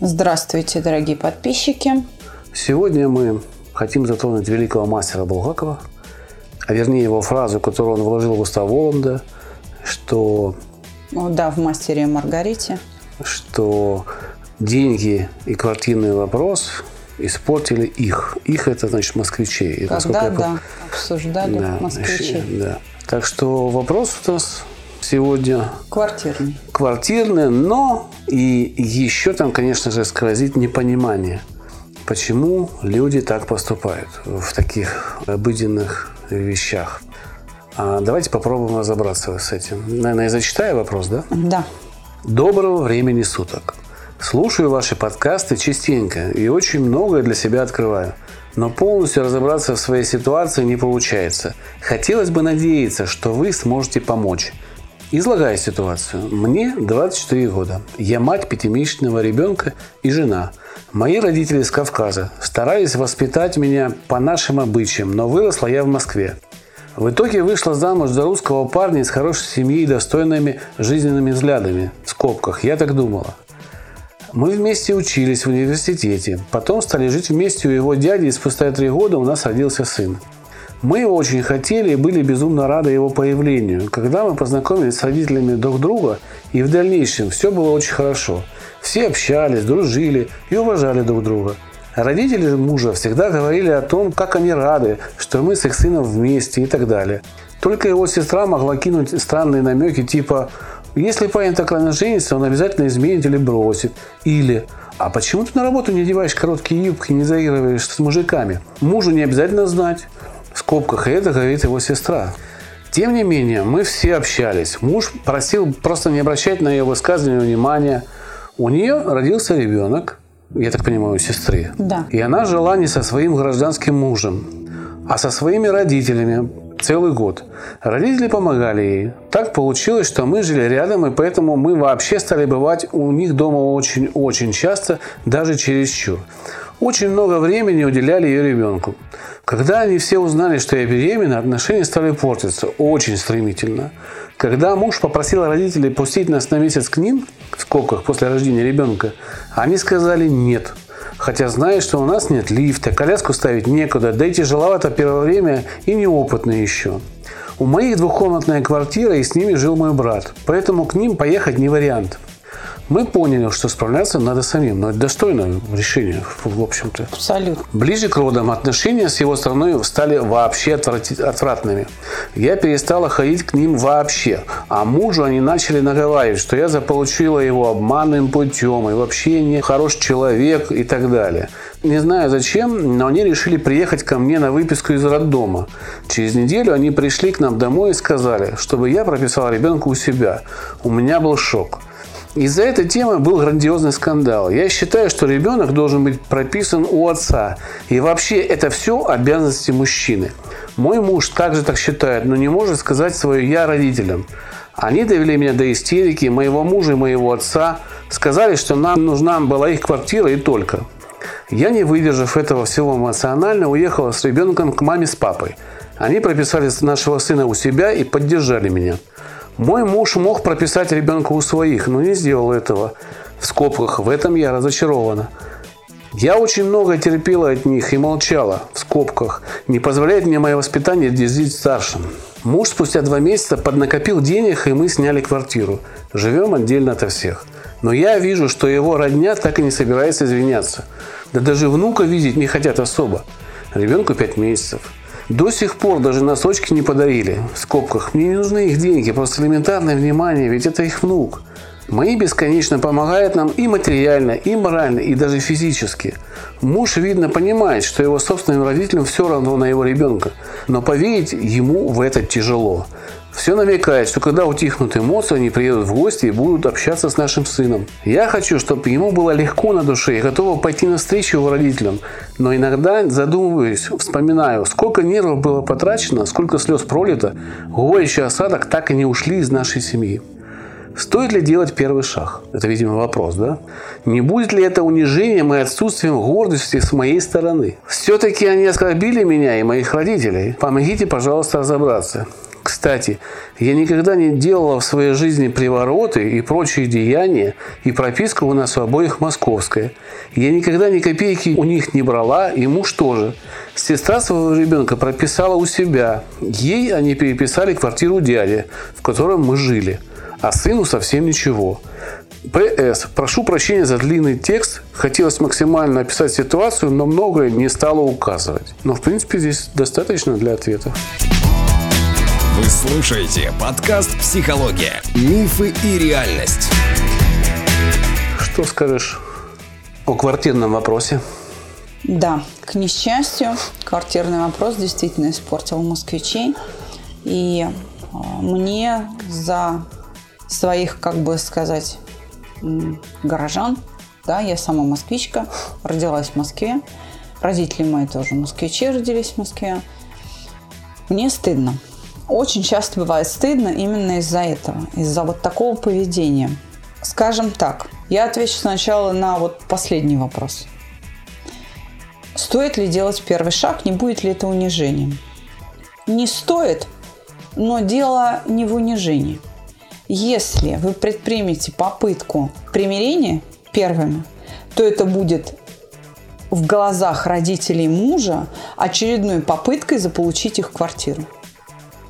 Здравствуйте, дорогие подписчики. Сегодня мы хотим затронуть великого мастера Булгакова, а вернее его фразу, которую он вложил в уста Воланда, что, Ну да, в «Мастере и Маргарите». что деньги и квартирный вопрос испортили их. Их это значит москвичей. Когда, я да, обсуждали Да, москвичи. Да. Так что вопрос у нас сегодня Квартирный. квартирные, но и еще там, конечно же, сквозит непонимание, почему люди так поступают в таких обыденных вещах. А давайте попробуем разобраться с этим. Наверное, я зачитаю вопрос, да? Да. Доброго времени суток. Слушаю ваши подкасты частенько и очень многое для себя открываю. Но полностью разобраться в своей ситуации не получается. Хотелось бы надеяться, что вы сможете помочь. Излагаю ситуацию. Мне 24 года. Я мать пятимесячного ребенка и жена. Мои родители из Кавказа. Старались воспитать меня по нашим обычаям, но выросла я в Москве. В итоге вышла замуж за русского парня из хорошей семьи и достойными жизненными взглядами. В скобках. Я так думала. Мы вместе учились в университете. Потом стали жить вместе у его дяди, и спустя три года у нас родился сын. Мы его очень хотели и были безумно рады его появлению. Когда мы познакомились с родителями друг друга, и в дальнейшем все было очень хорошо. Все общались, дружили и уважали друг друга. Родители мужа всегда говорили о том, как они рады, что мы с их сыном вместе и так далее. Только его сестра могла кинуть странные намеки типа «Если парень так рано женится, он обязательно изменит или бросит». Или «А почему ты на работу не одеваешь короткие юбки и не заигрываешь с мужиками? Мужу не обязательно знать». В скобках, и это говорит его сестра. Тем не менее, мы все общались. Муж просил просто не обращать на ее высказывания внимания. У нее родился ребенок, я так понимаю, у сестры. Да. И она жила не со своим гражданским мужем, а со своими родителями целый год. Родители помогали ей. Так получилось, что мы жили рядом, и поэтому мы вообще стали бывать у них дома очень-очень часто, даже чересчур. Очень много времени уделяли ее ребенку. Когда они все узнали, что я беременна, отношения стали портиться очень стремительно. Когда муж попросил родителей пустить нас на месяц к ним, в скобках после рождения ребенка, они сказали нет. Хотя знают, что у нас нет лифта, коляску ставить некуда, да и тяжеловато первое время и неопытные еще. У моих двухкомнатная квартира, и с ними жил мой брат, поэтому к ним поехать не вариант. Мы поняли, что справляться надо самим, но это достойное решение, в общем-то. Абсолютно. Ближе к родам отношения с его стороной стали вообще отврати- отвратными. Я перестала ходить к ним вообще. А мужу они начали наговаривать, что я заполучила его обманным путем, и вообще не хороший человек и так далее. Не знаю зачем, но они решили приехать ко мне на выписку из роддома. Через неделю они пришли к нам домой и сказали, чтобы я прописала ребенка у себя. У меня был шок. Из-за этой темы был грандиозный скандал. Я считаю, что ребенок должен быть прописан у отца. И вообще это все обязанности мужчины. Мой муж также так считает, но не может сказать свое «я» родителям. Они довели меня до истерики, моего мужа и моего отца. Сказали, что нам нужна была их квартира и только. Я, не выдержав этого всего эмоционально, уехала с ребенком к маме с папой. Они прописали нашего сына у себя и поддержали меня. Мой муж мог прописать ребенка у своих, но не сделал этого. В скобках, в этом я разочарована. Я очень много терпела от них и молчала, в скобках. Не позволяет мне мое воспитание дезить старшим. Муж спустя два месяца поднакопил денег, и мы сняли квартиру. Живем отдельно ото всех. Но я вижу, что его родня так и не собирается извиняться. Да даже внука видеть не хотят особо. Ребенку пять месяцев. До сих пор даже носочки не подарили. В скобках. Мне не нужны их деньги, просто элементарное внимание, ведь это их внук. Мои бесконечно помогают нам и материально, и морально, и даже физически. Муж, видно, понимает, что его собственным родителям все равно на его ребенка, но поверить ему в это тяжело. Все намекает, что когда утихнут эмоции, они приедут в гости и будут общаться с нашим сыном. Я хочу, чтобы ему было легко на душе и готова пойти навстречу его родителям. Но иногда задумываюсь, вспоминаю, сколько нервов было потрачено, сколько слез пролито, горечь и осадок так и не ушли из нашей семьи. Стоит ли делать первый шаг? Это, видимо, вопрос, да? Не будет ли это унижением и отсутствием гордости с моей стороны? Все-таки они оскорбили меня и моих родителей. Помогите, пожалуйста, разобраться. Кстати, я никогда не делала в своей жизни привороты и прочие деяния, и прописка у нас у обоих московская. Я никогда ни копейки у них не брала, и муж тоже. Сестра своего ребенка прописала у себя. Ей они переписали квартиру дяди, в котором мы жили – а сыну совсем ничего. П.С. Прошу прощения за длинный текст. Хотелось максимально описать ситуацию, но многое не стало указывать. Но, в принципе, здесь достаточно для ответа. Вы слушаете подкаст «Психология. Мифы и реальность». Что скажешь о квартирном вопросе? Да, к несчастью, квартирный вопрос действительно испортил москвичей. И а, мне за своих, как бы сказать, горожан. Да, я сама москвичка, родилась в Москве. Родители мои тоже москвичи родились в Москве. Мне стыдно. Очень часто бывает стыдно именно из-за этого, из-за вот такого поведения. Скажем так, я отвечу сначала на вот последний вопрос. Стоит ли делать первый шаг, не будет ли это унижением? Не стоит, но дело не в унижении – если вы предпримете попытку примирения первыми, то это будет в глазах родителей мужа очередной попыткой заполучить их квартиру.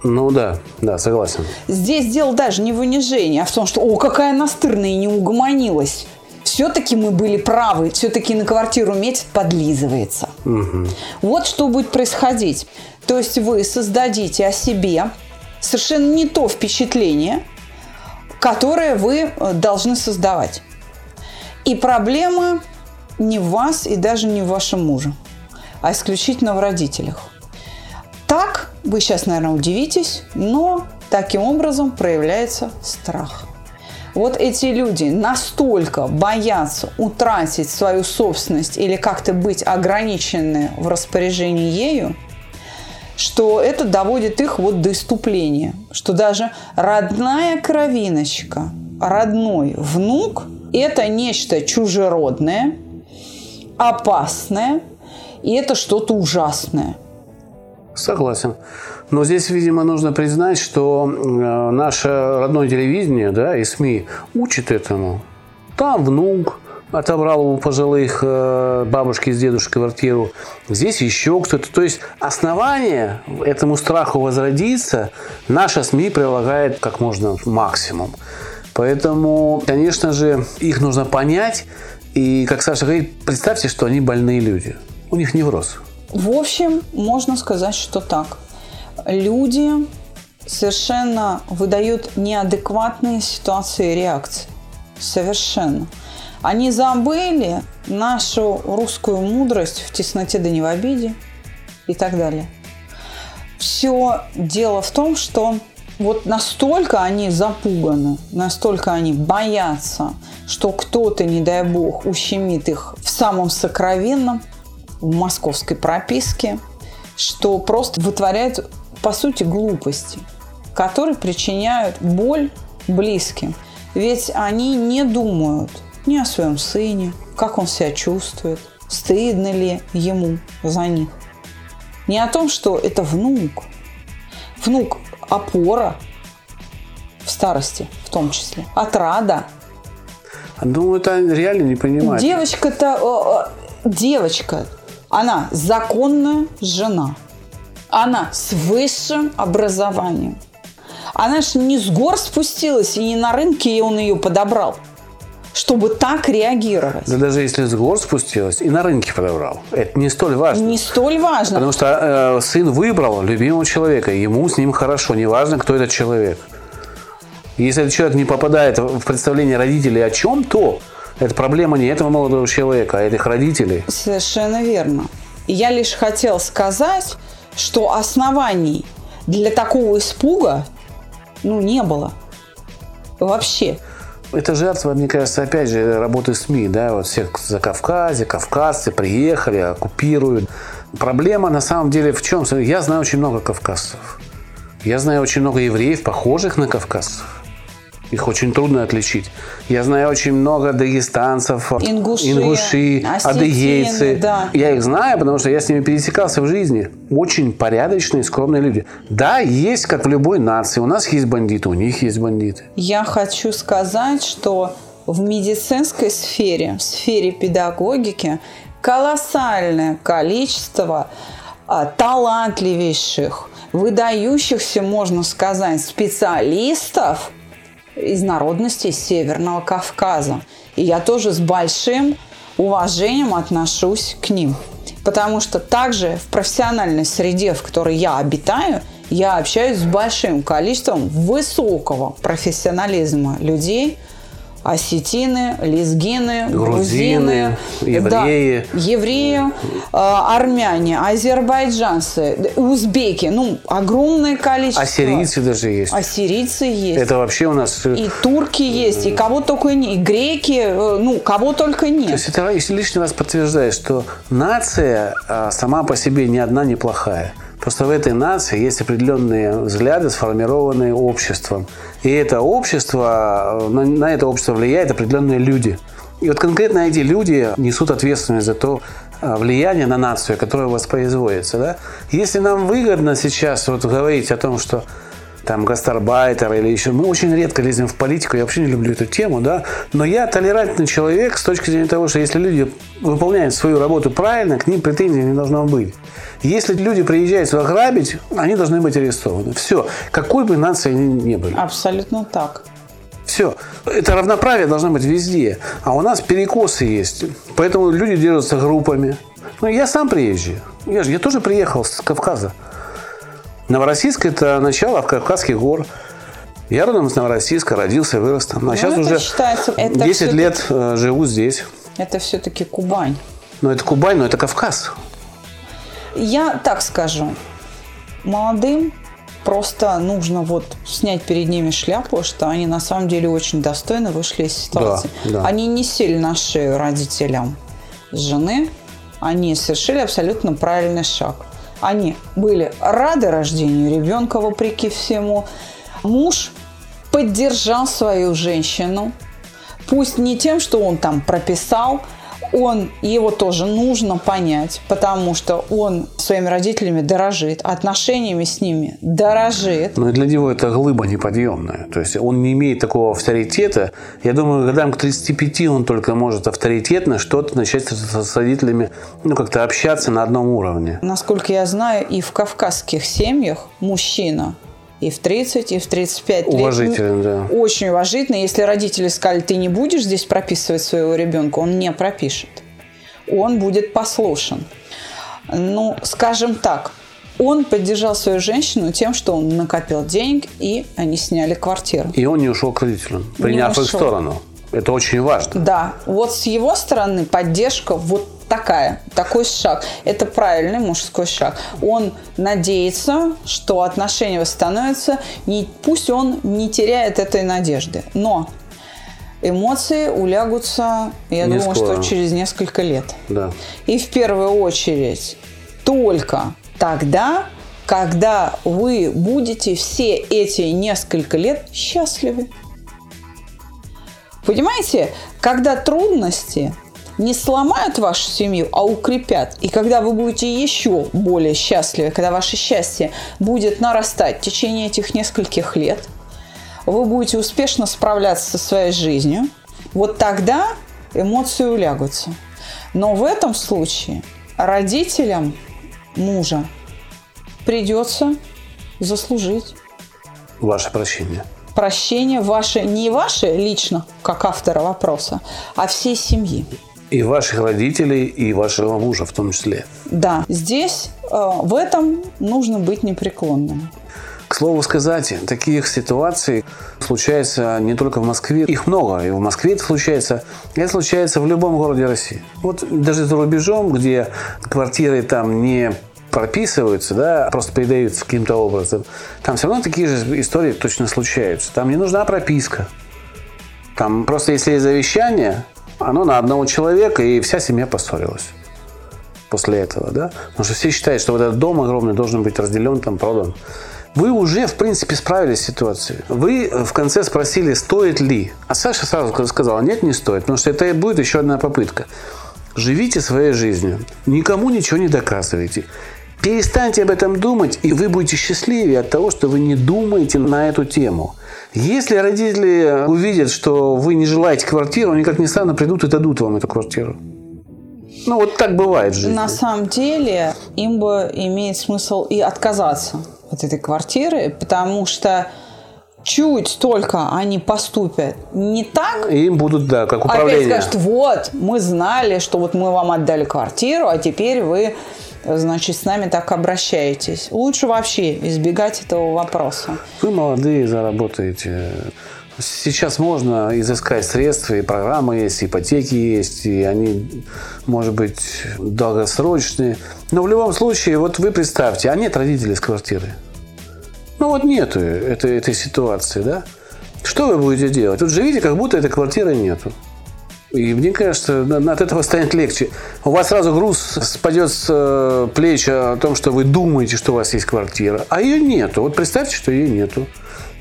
Ну да, да, согласен. Здесь дело даже не в унижении, а в том, что «О, какая настырная и не угомонилась». Все-таки мы были правы, все-таки на квартиру метит подлизывается. Угу. Вот что будет происходить. То есть вы создадите о себе совершенно не то впечатление – которые вы э, должны создавать. И проблема не в вас и даже не в вашем муже, а исключительно в родителях. Так, вы сейчас, наверное, удивитесь, но таким образом проявляется страх. Вот эти люди настолько боятся утратить свою собственность или как-то быть ограничены в распоряжении ею, что это доводит их вот до иступления, что даже родная кровиночка, родной внук – это нечто чужеродное, опасное, и это что-то ужасное. Согласен. Но здесь, видимо, нужно признать, что э, наше родное телевидение да, и СМИ учат этому. Там внук, отобрал у пожилых э, бабушки с дедушкой квартиру. Здесь еще кто-то. То есть основание этому страху возродиться наша СМИ прилагает как можно максимум. Поэтому, конечно же, их нужно понять. И, как Саша говорит, представьте, что они больные люди. У них невроз. В общем, можно сказать, что так. Люди совершенно выдают неадекватные ситуации реакции. Совершенно. Они забыли нашу русскую мудрость в тесноте да не в обиде и так далее. Все дело в том, что вот настолько они запуганы, настолько они боятся, что кто-то, не дай бог, ущемит их в самом сокровенном, в московской прописке, что просто вытворяют, по сути, глупости, которые причиняют боль близким. Ведь они не думают – ни о своем сыне, как он себя чувствует, стыдно ли ему за них. Не о том, что это внук. Внук – опора в старости в том числе, отрада. Ну, это реально не понимаю. Девочка-то, девочка, она законная жена. Она с высшим образованием. Она же не с гор спустилась, и не на рынке и он ее подобрал чтобы так реагировать. Да даже если с гор спустилась и на рынке подобрал. Это не столь важно. Не столь важно. Потому что э, сын выбрал любимого человека, ему с ним хорошо, неважно, кто этот человек. Если этот человек не попадает в представление родителей о чем, то это проблема не этого молодого человека, а этих родителей. Совершенно верно. Я лишь хотел сказать, что оснований для такого испуга ну, не было. Вообще. Это жертва, мне кажется, опять же, работы СМИ, да, вот всех за Кавказе, кавказцы приехали, оккупируют. Проблема на самом деле в чем? Я знаю очень много кавказцев. Я знаю очень много евреев, похожих на кавказцев. Их очень трудно отличить. Я знаю очень много дагестанцев, Ингуши, ингуши адыгейцы. да. Я их знаю, потому что я с ними пересекался в жизни. Очень порядочные, скромные люди. Да, есть, как в любой нации. У нас есть бандиты, у них есть бандиты. Я хочу сказать, что в медицинской сфере, в сфере педагогики колоссальное количество а, талантливейших, выдающихся, можно сказать, специалистов из народностей Северного Кавказа. И я тоже с большим уважением отношусь к ним. Потому что также в профессиональной среде, в которой я обитаю, я общаюсь с большим количеством высокого профессионализма людей – осетины, лезгины, грузины, грузины евреи, да, евреи э, армяне, азербайджанцы, узбеки. Ну, огромное количество. Ассирийцы даже есть. Ассирийцы есть. Это вообще у нас... И турки есть, и кого только не, и греки, э, ну, кого только нет. То есть это лишний раз подтверждает, что нация сама по себе ни одна неплохая. Просто в этой нации есть определенные взгляды, сформированные обществом. И это общество, на, на это общество влияют определенные люди. И вот конкретно эти люди несут ответственность за то а, влияние на нацию, которое воспроизводится. Да? Если нам выгодно сейчас вот говорить о том, что там гастарбайтер или еще. Мы очень редко лезем в политику, я вообще не люблю эту тему, да. Но я толерантный человек с точки зрения того, что если люди выполняют свою работу правильно, к ним претензий не должно быть. Если люди приезжают сюда грабить, они должны быть арестованы. Все. Какой бы нации они ни были. Абсолютно так. Все. Это равноправие должно быть везде. А у нас перекосы есть. Поэтому люди держатся группами. Ну, я сам приезжий. Я, же, я тоже приехал с Кавказа. Новороссийск – это начало Кавказских гор. Я родом из Новороссийска, родился, вырос там. А ну, сейчас уже считается, 10 лет э, живу здесь. Это все-таки Кубань. Ну, это Кубань, но это Кавказ. Я так скажу. Молодым просто нужно вот снять перед ними шляпу, что они на самом деле очень достойно вышли из ситуации. Да, да. Они не сели на шею родителям жены, они совершили абсолютно правильный шаг. Они были рады рождению ребенка, вопреки всему. Муж поддержал свою женщину, пусть не тем, что он там прописал, он, его тоже нужно понять, потому что он своими родителями дорожит, отношениями с ними дорожит. Но для него это глыба неподъемная. То есть он не имеет такого авторитета. Я думаю, годам к 35 он только может авторитетно что-то начать с родителями, ну, как-то общаться на одном уровне. Насколько я знаю, и в кавказских семьях мужчина и в 30, и в 35 Уважительно, лет. да. Очень уважительно. Если родители сказали, ты не будешь здесь прописывать своего ребенка, он не пропишет. Он будет послушен. Ну, скажем так, он поддержал свою женщину тем, что он накопил денег, и они сняли квартиру. И он не ушел к родителям, приняв их сторону. Это очень важно. Да. Вот с его стороны поддержка вот такая, такой шаг. Это правильный мужской шаг. Он надеется, что отношения восстановятся, не, пусть он не теряет этой надежды. Но эмоции улягутся, я не думаю, скоро. что через несколько лет. Да. И в первую очередь только тогда, когда вы будете все эти несколько лет счастливы. Понимаете, когда трудности не сломают вашу семью, а укрепят. И когда вы будете еще более счастливы, когда ваше счастье будет нарастать в течение этих нескольких лет, вы будете успешно справляться со своей жизнью, вот тогда эмоции улягутся. Но в этом случае родителям мужа придется заслужить. Ваше прощение. Прощение ваше, не ваше лично, как автора вопроса, а всей семьи. И ваших родителей, и вашего мужа в том числе. Да, здесь э, в этом нужно быть непреклонным. К слову сказать, таких ситуаций случается не только в Москве. Их много. И в Москве это случается. Это случается в любом городе России. Вот даже за рубежом, где квартиры там не прописываются, да, просто передаются каким-то образом, там все равно такие же истории точно случаются. Там не нужна прописка. Там просто если есть завещание, оно на одного человека, и вся семья поссорилась после этого, да? Потому что все считают, что вот этот дом огромный должен быть разделен, там, продан. Вы уже, в принципе, справились с ситуацией. Вы в конце спросили, стоит ли. А Саша сразу сказала, нет, не стоит, потому что это будет еще одна попытка. Живите своей жизнью. Никому ничего не доказывайте. Перестаньте об этом думать, и вы будете счастливее от того, что вы не думаете на эту тему. Если родители увидят, что вы не желаете квартиру, они, как ни странно, придут и дадут вам эту квартиру. Ну, вот так бывает жизни. На самом деле, им бы имеет смысл и отказаться от этой квартиры, потому что чуть только они поступят не так, И им будут, да, как управление. опять скажут, вот, мы знали, что вот мы вам отдали квартиру, а теперь вы, значит, с нами так обращаетесь. Лучше вообще избегать этого вопроса. Вы молодые, заработаете. Сейчас можно изыскать средства, и программы есть, и ипотеки есть, и они, может быть, долгосрочные. Но в любом случае, вот вы представьте, а нет родителей с квартиры. Ну вот нету этой, этой ситуации, да? Что вы будете делать? Тут живите, как будто этой квартиры нету. И мне кажется, от этого станет легче. У вас сразу груз спадет с э, плеч о том, что вы думаете, что у вас есть квартира, а ее нету. Вот представьте, что ее нету.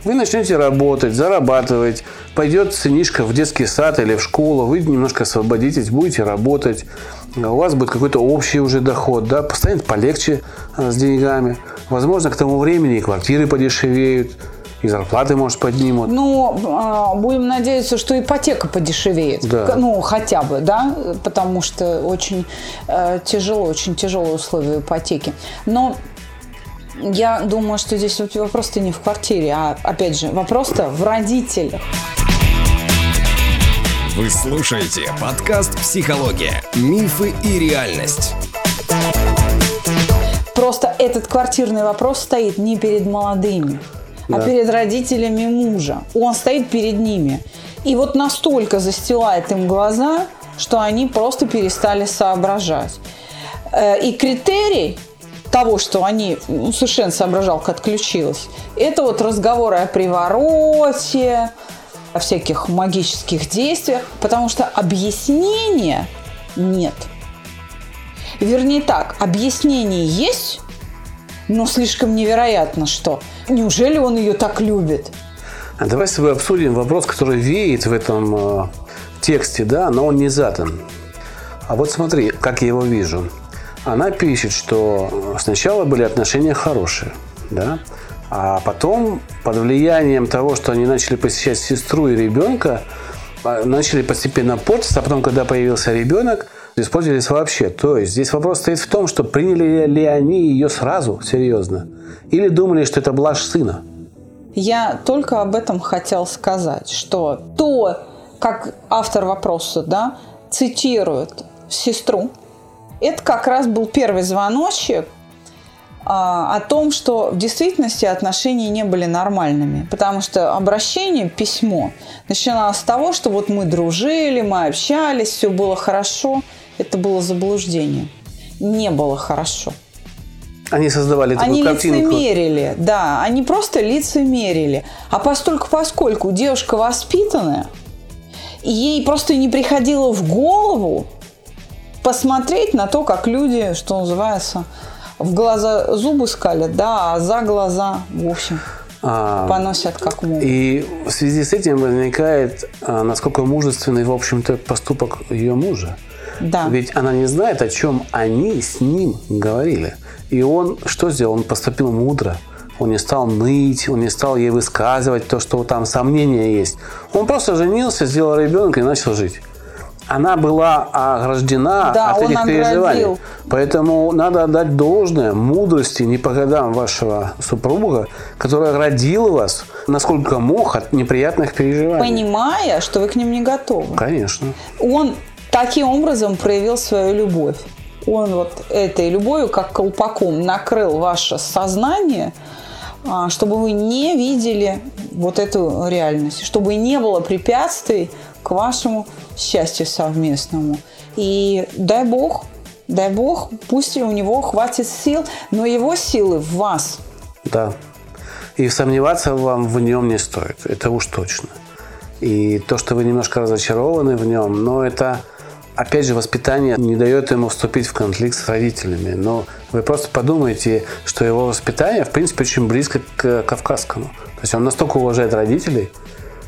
Вы начнете работать, зарабатывать, пойдет сынишка в детский сад или в школу, вы немножко освободитесь, будете работать, у вас будет какой-то общий уже доход, да, станет полегче э, с деньгами. Возможно, к тому времени и квартиры подешевеют, и зарплаты, может, поднимут. Ну, а, будем надеяться, что ипотека подешевеет. Да. Ну, хотя бы, да, потому что очень э, тяжело, очень тяжелые условия ипотеки. Но я думаю, что здесь вот вопрос-то не в квартире, а, опять же, вопрос-то в родителях. Вы слушаете подкаст «Психология. Мифы и реальность». Просто этот квартирный вопрос стоит не перед молодыми, а Да. перед родителями мужа. Он стоит перед ними. И вот настолько застилает им глаза, что они просто перестали соображать. Э, И критерий того, что они, ну, совершенно соображалка отключилась, это вот разговоры о привороте, о всяких магических действиях, потому что объяснения нет. Вернее так, объяснение есть, но слишком невероятно, что неужели он ее так любит? А давай с тобой обсудим вопрос, который веет в этом э, тексте, да, но он не задан. А вот смотри, как я его вижу. Она пишет, что сначала были отношения хорошие, да, а потом под влиянием того, что они начали посещать сестру и ребенка, а, начали постепенно портиться, а потом, когда появился ребенок, испортились вообще. То есть здесь вопрос стоит в том, что приняли ли они ее сразу, серьезно, или думали, что это блажь сына. Я только об этом хотел сказать, что то, как автор вопроса да, цитирует сестру, это как раз был первый звоночек а, о том, что в действительности отношения не были нормальными. Потому что обращение, письмо начиналось с того, что вот мы дружили, мы общались, все было хорошо. Это было заблуждение. Не было хорошо. Они создавали такую Они картинку. лицемерили, да, они просто лицемерили. А постольку, поскольку девушка воспитанная, ей просто не приходило в голову посмотреть на то, как люди, что называется, в глаза зубы скалят, да, а за глаза, в общем, А, поносят как могут. И в связи с этим возникает, а, насколько мужественный, в общем-то, поступок ее мужа. Да. Ведь она не знает, о чем они с ним говорили. И он что сделал? Он поступил мудро. Он не стал ныть, он не стал ей высказывать то, что там сомнения есть. Он просто женился, сделал ребенка и начал жить. Она была ограждена Да, от этих оградил. переживаний. Поэтому надо отдать должное мудрости не по годам вашего супруга, который оградил вас, насколько мог, от неприятных переживаний. Понимая, что вы к ним не готовы. Конечно. он таким образом проявил свою любовь. Он вот этой любовью, как колпаком, накрыл ваше сознание, а, чтобы вы не видели вот эту реальность, чтобы не было препятствий к вашему счастью совместному. И дай Бог, дай Бог, пусть у него хватит сил, но его силы в вас. Да. И сомневаться вам в нем не стоит. Это уж точно. И то, что вы немножко разочарованы в нем, но это опять же, воспитание не дает ему вступить в конфликт с родителями. Но вы просто подумайте, что его воспитание, в принципе, очень близко к кавказскому. То есть он настолько уважает родителей,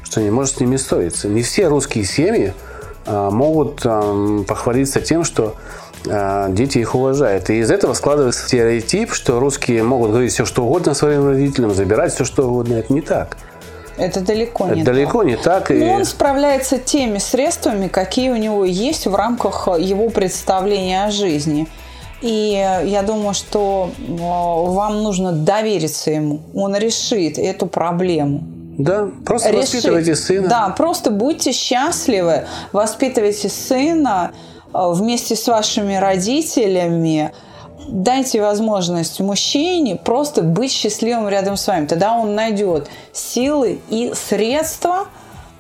что не может с ними ссориться. Не все русские семьи а, могут а, похвалиться тем, что а, дети их уважают. И из этого складывается стереотип, что русские могут говорить все, что угодно своим родителям, забирать все, что угодно. Это не так. Это далеко не Это далеко так. не так. Но и... он справляется теми средствами, какие у него есть в рамках его представления о жизни. И я думаю, что э, вам нужно довериться ему. Он решит эту проблему. Да, просто Решит. воспитывайте сына. Да, просто будьте счастливы, воспитывайте сына э, вместе с вашими родителями. Дайте возможность мужчине просто быть счастливым рядом с вами. Тогда он найдет силы и средства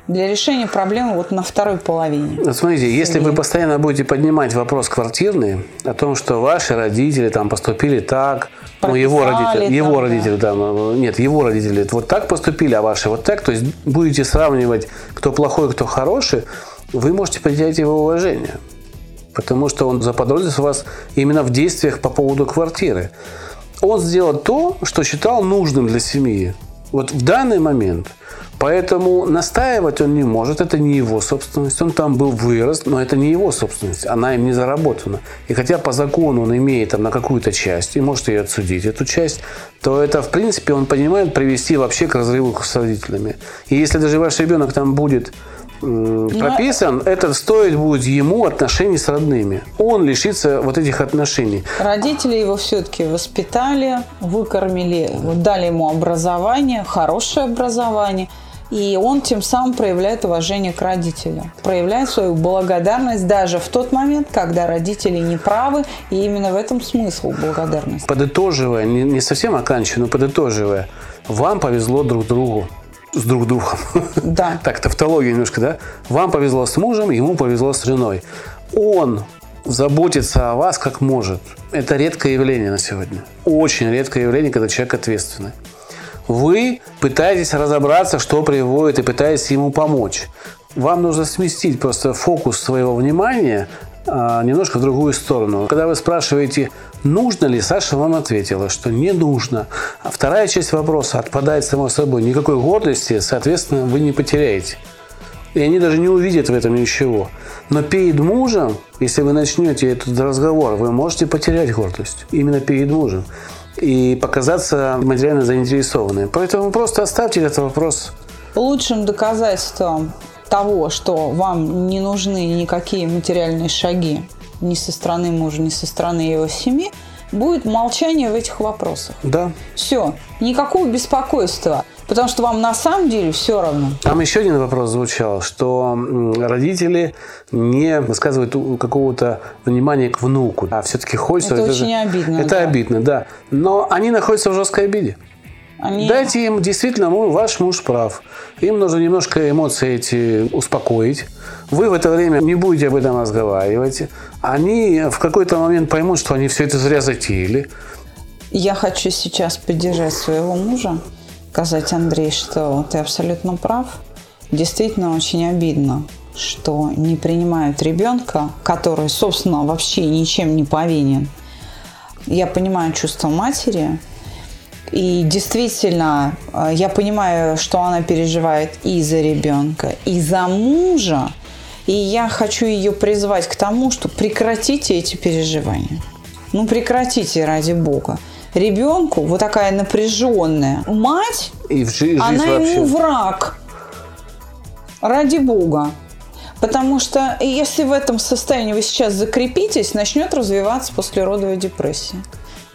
для решения проблемы вот на второй половине. Смотрите, если вы постоянно будете поднимать вопрос квартирный о том, что ваши родители там поступили так, ну его родители, его там, да. родители, да, ну, нет, его родители вот так поступили, а ваши вот так, то есть будете сравнивать, кто плохой, кто хороший, вы можете потерять его уважение, потому что он заподозрит вас именно в действиях по поводу квартиры. Он сделал то, что считал нужным для семьи. Вот в данный момент. Поэтому настаивать он не может, это не его собственность. Он там был вырос, но это не его собственность, она им не заработана. И хотя по закону он имеет там на какую-то часть и может ее отсудить, эту часть, то это, в принципе, он понимает привести вообще к разрыву с родителями. И если даже ваш ребенок там будет прописан, это стоит будет ему отношений с родными. Он лишится вот этих отношений. Родители его все-таки воспитали, выкормили, дали ему образование, хорошее образование. И он тем самым проявляет уважение к родителям, проявляет свою благодарность даже в тот момент, когда родители не правы, и именно в этом смысл благодарности. Подытоживая, не, не совсем оканчивая, но подытоживая, вам повезло друг другу с друг другом. Да. Так, тавтология немножко, да? Вам повезло с мужем, ему повезло с женой. Он заботится о вас как может. Это редкое явление на сегодня. Очень редкое явление, когда человек ответственный. Вы пытаетесь разобраться, что приводит, и пытаетесь ему помочь. Вам нужно сместить просто фокус своего внимания а, немножко в другую сторону. Когда вы спрашиваете, нужно ли, Саша вам ответила, что не нужно. А вторая часть вопроса отпадает само собой. Никакой гордости, соответственно, вы не потеряете. И они даже не увидят в этом ничего. Но перед мужем, если вы начнете этот разговор, вы можете потерять гордость. Именно перед мужем. И показаться материально заинтересованным. Поэтому просто оставьте этот вопрос. Лучшим доказательством того, что вам не нужны никакие материальные шаги ни со стороны мужа, ни со стороны его семьи, будет молчание в этих вопросах. Да. Все, никакого беспокойства, потому что вам на самом деле все равно. Там еще один вопрос звучал, что родители не высказывают какого-то внимания к внуку, а все-таки хочется... Это же- очень обидно, Это да. обидно, да. Но они находятся в жесткой обиде. Они... Дайте им действительно, ну, ваш муж прав. Им нужно немножко эмоции эти успокоить. Вы в это время не будете об этом разговаривать. Они в какой-то момент поймут, что они все это зря затеяли. Я хочу сейчас поддержать своего мужа, сказать, Андрей, что ты абсолютно прав. Действительно очень обидно, что не принимают ребенка, который, собственно, вообще ничем не повинен. Я понимаю чувство матери, и действительно, э, я понимаю, что она переживает и за ребенка, и за мужа. И я хочу ее призвать к тому, что прекратите эти переживания. Ну, прекратите, ради бога. Ребенку вот такая напряженная мать, И в жи- жизнь она вообще. ему враг. Ради бога. Потому что если в этом состоянии вы сейчас закрепитесь, начнет развиваться послеродовая депрессия.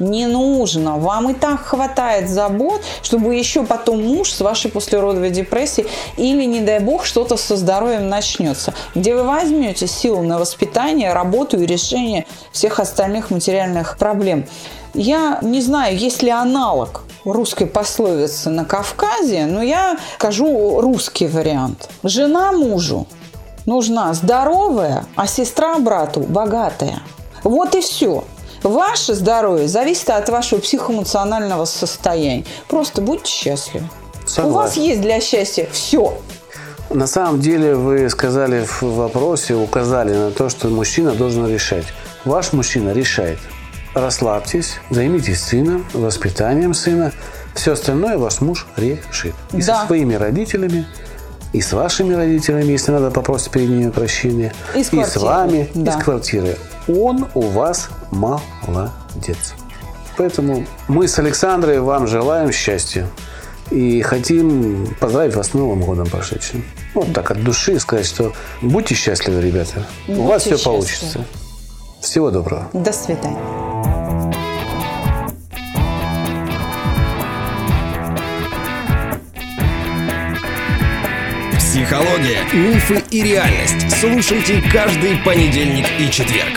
Не нужно. Вам и так хватает забот, чтобы еще потом муж с вашей послеродовой депрессией или, не дай бог, что-то со здоровьем начнется. Где вы возьмете силу на воспитание, работу и решение всех остальных материальных проблем. Я не знаю, есть ли аналог русской пословицы на Кавказе, но я скажу русский вариант. Жена мужу нужна здоровая, а сестра брату богатая. Вот и все. Ваше здоровье зависит от вашего психоэмоционального состояния. Просто будьте счастливы. Согласен. У вас есть для счастья все. На самом деле вы сказали в вопросе, указали на то, что мужчина должен решать. Ваш мужчина решает. Расслабьтесь, займитесь сыном, воспитанием сына. Все остальное ваш муж решит. И Да. со своими родителями, и с вашими родителями, если надо попросить перед ними прощения, И с с квартирой. вами, Да. и с квартиры. Он у вас молодец. Поэтому мы с Александрой вам желаем счастья. И хотим поздравить вас с Новым годом прошедшим. Вот так от души сказать, что будьте счастливы, ребята. у Будьте вас все счастливы. получится. Всего доброго. До свидания. Психология, мифы и реальность. Слушайте каждый понедельник и четверг.